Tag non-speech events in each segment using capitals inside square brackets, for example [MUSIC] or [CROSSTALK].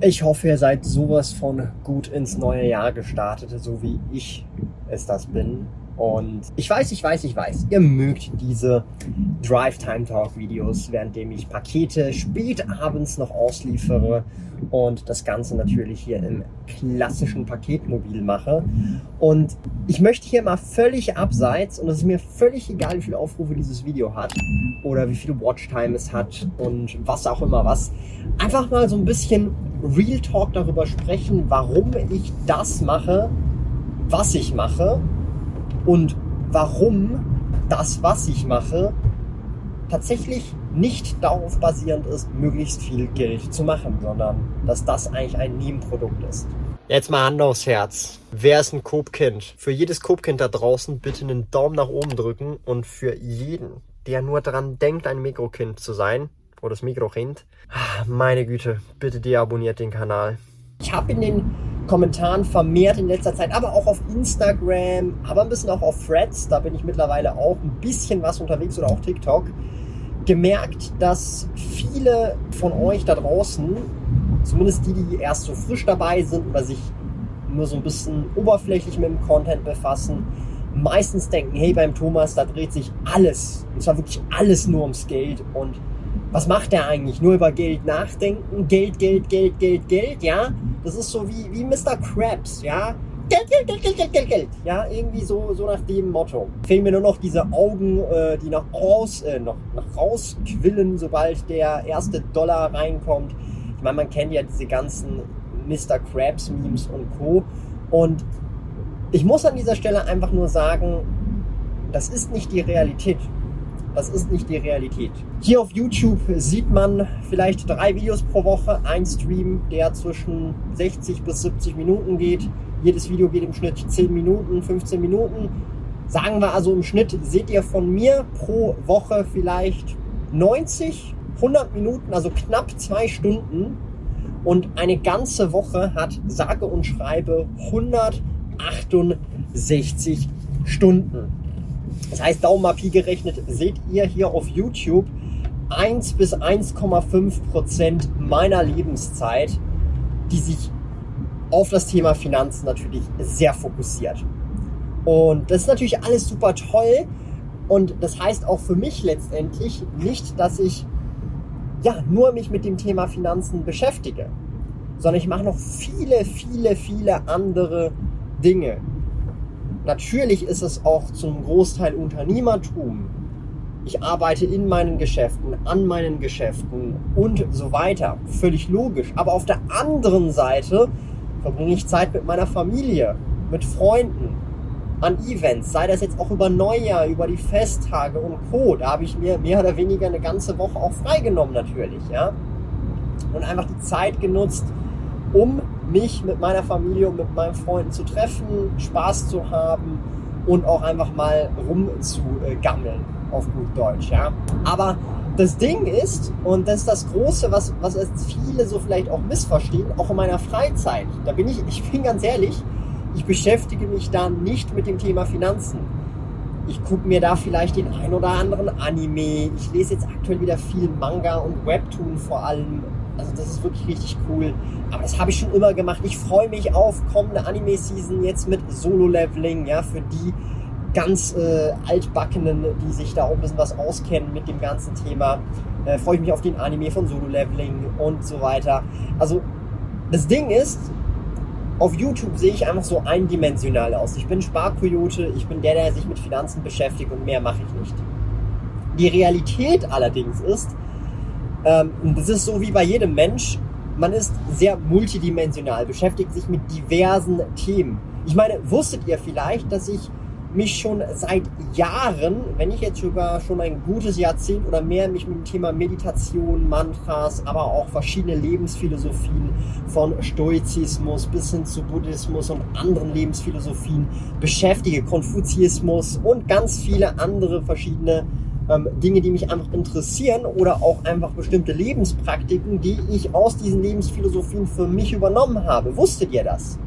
Ich hoffe, ihr seid sowas von gut ins neue Jahr gestartet, so wie ich es das bin. Und ich weiß, ich weiß, ich weiß, ihr mögt diese Drive Time Talk Videos, währenddem ich Pakete spät abends noch ausliefere und das Ganze natürlich hier im klassischen Paketmobil mache. Und ich möchte hier mal völlig abseits, und es ist mir völlig egal, wie viele Aufrufe dieses Video hat oder wie viel Watchtime es hat und was auch immer was, einfach mal so ein bisschen Real Talk darüber sprechen, warum ich das mache, was ich mache und warum das, was ich mache, tatsächlich nicht darauf basierend ist, möglichst viel Geld zu machen, sondern dass das eigentlich ein Nebenprodukt ist. Jetzt mal Hand aufs Herz. Wer ist ein Coop-Kind? Für jedes Coop-Kind da draußen bitte einen Daumen nach oben drücken und für jeden, der nur daran denkt, ein Mikrokind zu sein, oder das Mikrokind, ah, meine Güte, bitte deabonniert den Kanal. Ich habe in den Kommentaren vermehrt in letzter Zeit, aber auch auf Instagram, aber ein bisschen auch auf Threads, da bin ich mittlerweile auch ein bisschen was unterwegs oder auch TikTok, gemerkt, dass viele von euch da draußen, zumindest die, die erst so frisch dabei sind oder sich nur so ein bisschen oberflächlich mit dem Content befassen, meistens denken, hey, beim Thomas, da dreht sich alles, und zwar wirklich alles nur ums Geld und was macht der eigentlich? Nur über Geld nachdenken? Geld, Geld, Geld, Geld, Geld, ja? Das ist so wie, wie Mr. Krabs, ja? Geld, Geld, Geld, Geld, Geld, Geld. Ja, irgendwie so, so nach dem Motto. Fehlen mir nur noch diese Augen, äh, die nach raus, äh, noch, nach rausquillen, sobald der erste Dollar reinkommt. Ich meine, man kennt ja diese ganzen Mr. Krabs Memes und Co. Und ich muss an dieser Stelle einfach nur sagen, das ist nicht die Realität. Das ist nicht die Realität. Hier auf YouTube sieht man vielleicht drei Videos pro Woche, ein Stream, der zwischen 60 bis 70 Minuten geht. Jedes Video geht im Schnitt 10 Minuten, 15 Minuten. Sagen wir also im Schnitt seht ihr von mir pro Woche vielleicht 90, 100 Minuten, also knapp zwei Stunden. Und eine ganze Woche hat sage und schreibe 168 Stunden. Das heißt, Daumen mal Pi gerechnet, seht ihr hier auf YouTube 1 bis 1,5 Prozent meiner Lebenszeit, die sich auf das Thema Finanzen natürlich sehr fokussiert. Und das ist natürlich alles super toll. Und das heißt auch für mich letztendlich nicht, dass ich ja nur mich mit dem Thema Finanzen beschäftige, sondern ich mache noch viele, viele, viele andere Dinge. Natürlich ist es auch zum Großteil Unternehmertum. Ich arbeite in meinen Geschäften, an meinen Geschäften und so weiter. Völlig logisch. Aber auf der anderen Seite verbringe ich Zeit mit meiner Familie, mit Freunden, an Events, sei das jetzt auch über Neujahr, über die Festtage und Co. Da habe ich mir mehr oder weniger eine ganze Woche auch freigenommen natürlich, ja. Und einfach die Zeit genutzt, um mich mit meiner Familie und mit meinen Freunden zu treffen, Spaß zu haben und auch einfach mal rumzugammeln, auf gut Deutsch, ja. Aber das Ding ist, und das ist das Große, was, was viele so vielleicht auch missverstehen, auch in meiner Freizeit, da bin ich, ich bin ganz ehrlich, ich beschäftige mich da nicht mit dem Thema Finanzen. Ich gucke mir da vielleicht den ein oder anderen Anime. Ich lese jetzt aktuell wieder viel Manga und Webtoon vor allem also das ist wirklich richtig cool. Aber das habe ich schon immer gemacht. Ich freue mich auf kommende Anime-Season jetzt mit Solo-Leveling, ja, für die ganz äh, altbackenen, die sich da auch ein bisschen was auskennen mit dem ganzen Thema. Äh, freue ich mich auf den Anime von Solo-Leveling und so weiter. Also das Ding ist, auf YouTube sehe ich einfach so eindimensional aus. Ich bin Sparkoyote, ich bin der, der sich mit Finanzen beschäftigt und mehr mache ich nicht. Die Realität allerdings ist, ähm, das ist so wie bei jedem Mensch. Man ist sehr multidimensional, beschäftigt sich mit diversen Themen. Ich meine, wusstet ihr vielleicht, dass ich mich schon seit Jahren, wenn nicht jetzt sogar schon ein gutes Jahrzehnt oder mehr, mich mit dem Thema Meditation, Mantras, aber auch verschiedene Lebensphilosophien von Stoizismus bis hin zu Buddhismus und anderen Lebensphilosophien beschäftige, Konfuziismus und ganz viele andere verschiedene ähm, Dinge, die mich einfach interessieren oder auch einfach bestimmte Lebenspraktiken, die ich aus diesen Lebensphilosophien für mich übernommen habe. Wusstet ihr das?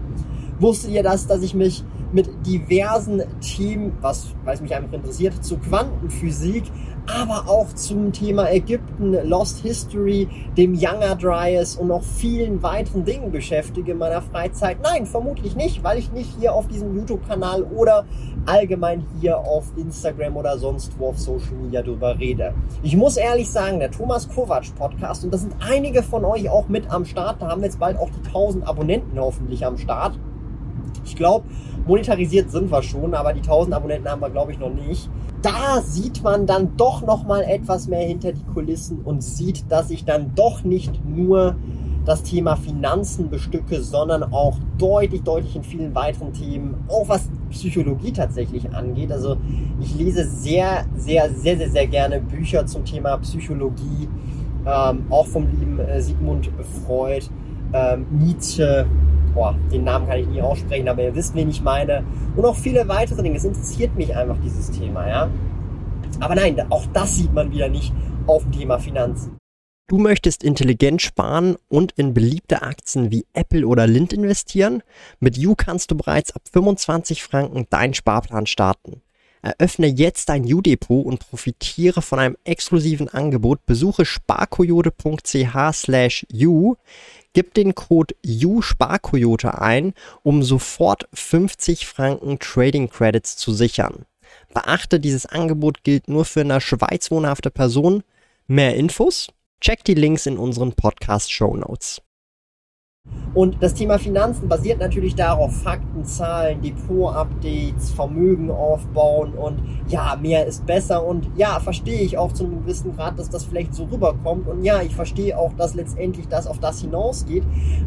Wusstet ihr das, dass ich mich mit diversen Themen, was, weil es mich einfach interessiert, zu Quantenphysik, aber auch zum Thema Ägypten, Lost History, dem Younger Dryas und noch vielen weiteren Dingen beschäftige in meiner Freizeit? Nein, vermutlich nicht, weil ich nicht hier auf diesem YouTube-Kanal oder allgemein hier auf Instagram oder sonst wo auf Social Media drüber rede. Ich muss ehrlich sagen, der Thomas Kovac Podcast, und da sind einige von euch auch mit am Start, da haben wir jetzt bald auch die 1000 Abonnenten hoffentlich am Start. Ich glaube, monetarisiert sind wir schon, aber die 1000 Abonnenten haben wir, glaube ich, noch nicht. Da sieht man dann doch noch mal etwas mehr hinter die Kulissen und sieht, dass ich dann doch nicht nur das Thema Finanzen bestücke, sondern auch deutlich, deutlich in vielen weiteren Themen, auch was Psychologie tatsächlich angeht. Also ich lese sehr, sehr, sehr, sehr, sehr gerne Bücher zum Thema Psychologie, ähm, auch vom lieben äh, Sigmund Freud, ähm, Nietzsche, boah, den Namen kann ich nie aussprechen, aber ihr wisst, wen ich meine. Und auch viele weitere Dinge. Es interessiert mich einfach dieses Thema, ja. Aber nein, auch das sieht man wieder nicht auf dem Thema Finanzen. Du möchtest intelligent sparen und in beliebte Aktien wie Apple oder Lind investieren? Mit You kannst du bereits ab 25 Franken deinen Sparplan starten. Eröffne jetzt dein U-Depot und profitiere von einem exklusiven Angebot. Besuche sparkoyote.ch slash U. Gib den Code USparkoyote ein, um sofort 50 Franken Trading Credits zu sichern. Beachte, dieses Angebot gilt nur für eine Schweiz wohnhafte Person. Mehr Infos? Check die Links in unseren Podcast Show Notes. Und das Thema Finanzen basiert natürlich darauf, Fakten, Zahlen, Depot-Updates, Vermögen aufbauen und ja, mehr ist besser. Und ja, verstehe ich auch zu einem gewissen Grad, dass das vielleicht so rüberkommt. Und ja, ich verstehe auch, dass letztendlich das auf das hinausgeht.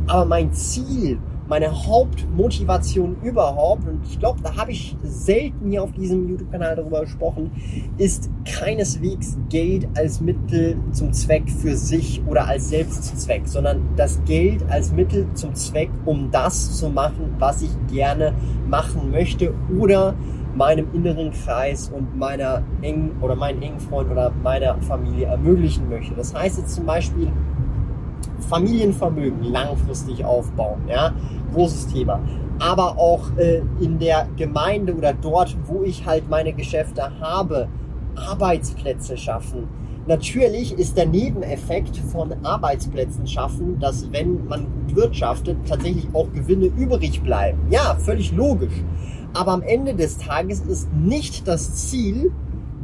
Aber mein Ziel meine Hauptmotivation überhaupt, und ich glaube, da habe ich selten hier auf diesem YouTube-Kanal darüber gesprochen, ist keineswegs Geld als Mittel zum Zweck für sich oder als Selbstzweck, sondern das Geld als Mittel zum Zweck, um das zu machen, was ich gerne machen möchte oder meinem inneren Kreis und meiner engen oder meinen engen Freund oder meiner Familie ermöglichen möchte. Das heißt jetzt zum Beispiel, Familienvermögen langfristig aufbauen, ja, großes Thema. Aber auch äh, in der Gemeinde oder dort, wo ich halt meine Geschäfte habe, Arbeitsplätze schaffen. Natürlich ist der Nebeneffekt von Arbeitsplätzen schaffen, dass wenn man gut wirtschaftet, tatsächlich auch Gewinne übrig bleiben. Ja, völlig logisch. Aber am Ende des Tages ist nicht das Ziel,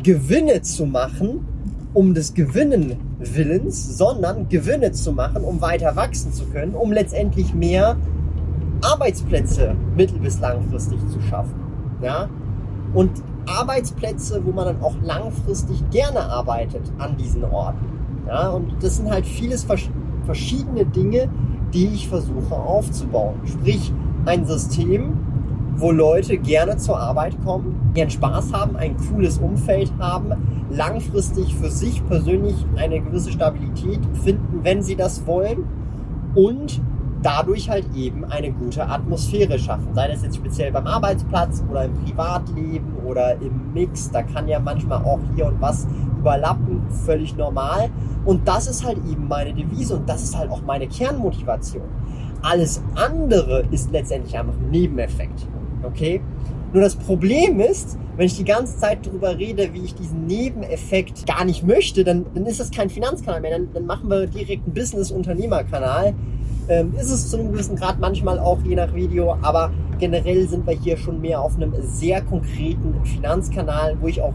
Gewinne zu machen, um des Gewinnen Willens, sondern Gewinne zu machen, um weiter wachsen zu können, um letztendlich mehr Arbeitsplätze mittel- bis langfristig zu schaffen. Ja? Und Arbeitsplätze, wo man dann auch langfristig gerne arbeitet an diesen Orten. Ja? Und das sind halt vieles verschiedene Dinge, die ich versuche aufzubauen. Sprich, ein System, wo Leute gerne zur Arbeit kommen, ihren Spaß haben, ein cooles Umfeld haben, langfristig für sich persönlich eine gewisse Stabilität finden, wenn sie das wollen und dadurch halt eben eine gute Atmosphäre schaffen. Sei das jetzt speziell beim Arbeitsplatz oder im Privatleben oder im Mix. Da kann ja manchmal auch hier und was überlappen, völlig normal. Und das ist halt eben meine Devise und das ist halt auch meine Kernmotivation. Alles andere ist letztendlich einfach ein Nebeneffekt. Okay? Nur das Problem ist, wenn ich die ganze Zeit darüber rede, wie ich diesen Nebeneffekt gar nicht möchte, dann, dann ist das kein Finanzkanal mehr. Dann, dann machen wir direkt einen Business-Unternehmer-Kanal. Ähm, ist es zu einem gewissen Grad manchmal auch je nach Video, aber generell sind wir hier schon mehr auf einem sehr konkreten Finanzkanal, wo ich auch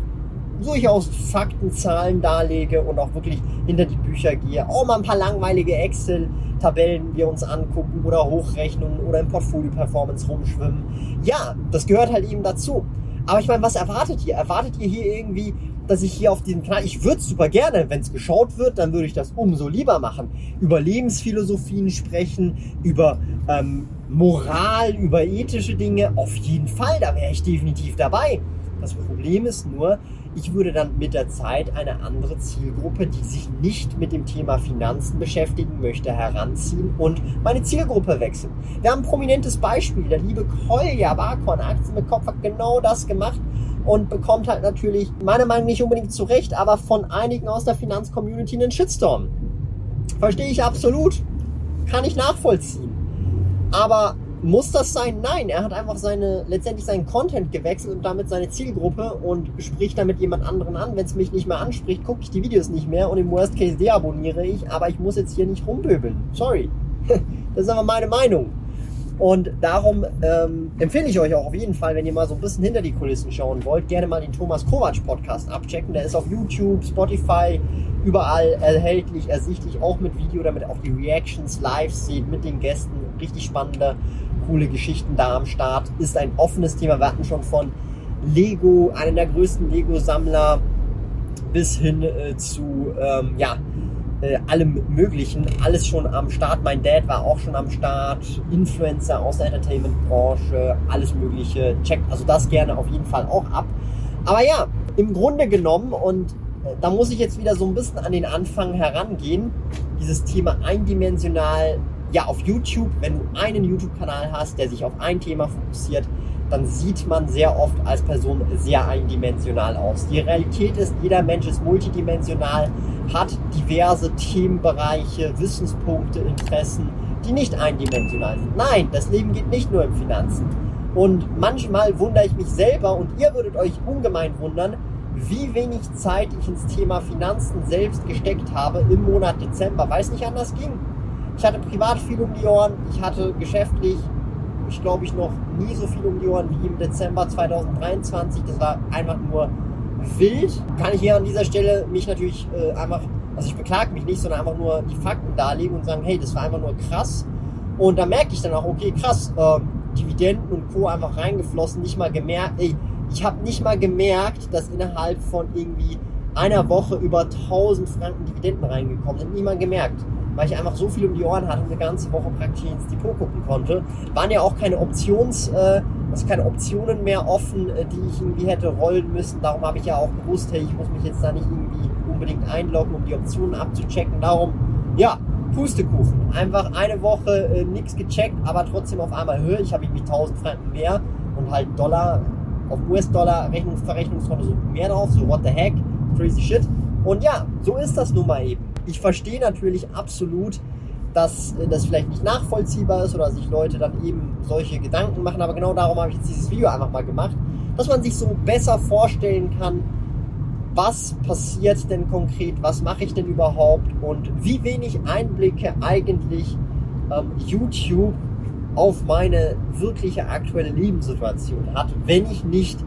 durchaus Fakten, Zahlen darlege und auch wirklich hinter die Bücher gehe. Auch mal ein paar langweilige Excel-Tabellen wir uns angucken oder Hochrechnungen oder im Portfolio-Performance rumschwimmen. Ja, das gehört halt eben dazu. Aber ich meine, was erwartet ihr? Erwartet ihr hier irgendwie dass ich hier auf diesem Kanal, ich würde es super gerne, wenn es geschaut wird, dann würde ich das umso lieber machen. Über Lebensphilosophien sprechen, über ähm, Moral, über ethische Dinge, auf jeden Fall, da wäre ich definitiv dabei. Das Problem ist nur, ich würde dann mit der Zeit eine andere Zielgruppe, die sich nicht mit dem Thema Finanzen beschäftigen möchte, heranziehen und meine Zielgruppe wechseln. Wir haben ein prominentes Beispiel. Der liebe Kolja Barkorn, Aktien mit Kopf, hat genau das gemacht und bekommt halt natürlich, meiner Meinung nach nicht unbedingt zurecht, aber von einigen aus der Finanzcommunity einen Shitstorm. Verstehe ich absolut. Kann ich nachvollziehen. Aber muss das sein? Nein, er hat einfach seine, letztendlich seinen Content gewechselt und damit seine Zielgruppe und spricht damit jemand anderen an. Wenn es mich nicht mehr anspricht, gucke ich die Videos nicht mehr und im Worst Case deabonniere ich, aber ich muss jetzt hier nicht rumböbeln. Sorry. [LAUGHS] Das ist aber meine Meinung. Und darum ähm, empfehle ich euch auch auf jeden Fall, wenn ihr mal so ein bisschen hinter die Kulissen schauen wollt, gerne mal den Thomas Kovac Podcast abchecken. Der ist auf YouTube, Spotify, überall erhältlich, ersichtlich, auch mit Video, damit auch die Reactions live seht mit den Gästen. Richtig spannende, coole Geschichten da am Start. Ist ein offenes Thema. Wir hatten schon von Lego, einen der größten Lego-Sammler, bis hin äh, zu, ähm, ja, äh, allem Möglichen, alles schon am Start. Mein Dad war auch schon am Start, Influencer aus der Entertainment-Branche, alles Mögliche. Checkt also das gerne auf jeden Fall auch ab. Aber ja, im Grunde genommen, und äh, da muss ich jetzt wieder so ein bisschen an den Anfang herangehen, dieses Thema eindimensional, ja, auf YouTube, wenn du einen YouTube-Kanal hast, der sich auf ein Thema fokussiert, dann sieht man sehr oft als Person sehr eindimensional aus. Die Realität ist, jeder Mensch ist multidimensional, hat diverse Themenbereiche, Wissenspunkte, Interessen, die nicht eindimensional sind. Nein, das Leben geht nicht nur im Finanzen. Und manchmal wundere ich mich selber und ihr würdet euch ungemein wundern, wie wenig Zeit ich ins Thema Finanzen selbst gesteckt habe im Monat Dezember, weil es nicht anders ging. Ich hatte privat viel um die Ohren, ich hatte geschäftlich ich glaube ich noch nie so viel um die Ohren wie im Dezember 2023. Das war einfach nur wild. Kann ich hier an dieser Stelle mich natürlich äh, einfach, also ich beklage mich nicht, sondern einfach nur die Fakten darlegen und sagen, hey, das war einfach nur krass. Und da merke ich dann auch, okay, krass, äh, Dividenden und Co. einfach reingeflossen, nicht mal gemerkt, ey, ich habe nicht mal gemerkt, dass innerhalb von irgendwie einer Woche über 1000 Franken Dividenden reingekommen sind. Niemand gemerkt weil ich einfach so viel um die Ohren hatte und eine ganze Woche praktisch ins Depot gucken konnte. Waren ja auch keine Options, äh, also keine Optionen mehr offen, äh, die ich irgendwie hätte rollen müssen. Darum habe ich ja auch gewusst, hey, ich muss mich jetzt da nicht irgendwie unbedingt einloggen, um die Optionen abzuchecken. Darum, ja, Pustekuchen. Einfach eine Woche äh, nichts gecheckt, aber trotzdem auf einmal höher. Ich habe irgendwie 1000 Franken mehr und halt Dollar auf US-Dollar Rechnungsverrechnungskonto so mehr drauf. So, what the heck? Crazy shit. Und ja, so ist das nun mal eben ich verstehe natürlich absolut, dass äh, das vielleicht nicht nachvollziehbar ist oder sich Leute dann eben solche Gedanken machen. Aber genau darum habe ich jetzt dieses Video einfach mal gemacht, dass man sich so besser vorstellen kann, was passiert denn konkret, was mache ich denn überhaupt und wie wenig Einblicke eigentlich ähm, YouTube auf meine wirkliche aktuelle Lebenssituation hat, wenn ich nicht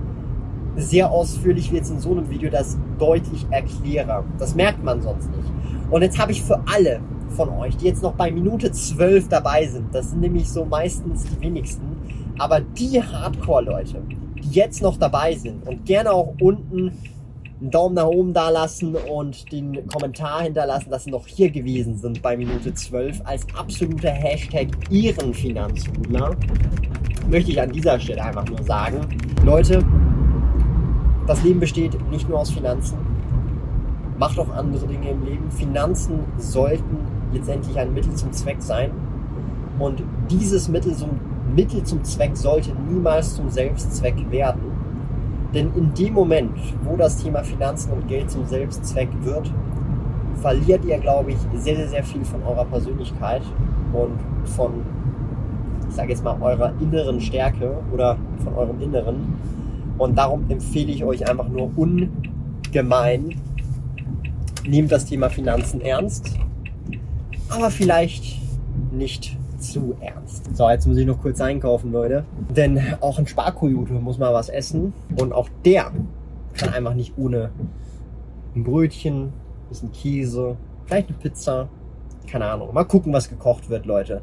sehr ausführlich wie jetzt in so einem Video das deutlich erkläre. Das merkt man sonst nicht. Und jetzt habe ich für alle von euch, die jetzt noch bei Minute 12 dabei sind, das sind nämlich so meistens die wenigsten, aber die Hardcore-Leute, die jetzt noch dabei sind und gerne auch unten einen Daumen nach oben da lassen und den Kommentar hinterlassen, dass sie noch hier gewesen sind bei Minute 12 als absoluter Hashtag ihren Finanzrudler, möchte ich an dieser Stelle einfach nur sagen, Leute, das Leben besteht nicht nur aus Finanzen, macht auch andere Dinge im Leben. Finanzen sollten letztendlich ein Mittel zum Zweck sein. Und dieses Mittel zum, Mittel zum Zweck sollte niemals zum Selbstzweck werden. Denn in dem Moment, wo das Thema Finanzen und Geld zum Selbstzweck wird, verliert ihr, glaube ich, sehr, sehr, sehr viel von eurer Persönlichkeit und von, ich sage jetzt mal, eurer inneren Stärke oder von eurem Inneren. Und darum empfehle ich euch einfach nur ungemein, nehmt das Thema Finanzen ernst, aber vielleicht nicht zu ernst. So, jetzt muss ich noch kurz einkaufen, Leute. Denn auch ein Sparkojute muss mal was essen. Und auch der kann einfach nicht ohne ein Brötchen, ein bisschen Käse, vielleicht eine Pizza. Keine Ahnung. Mal gucken, was gekocht wird, Leute.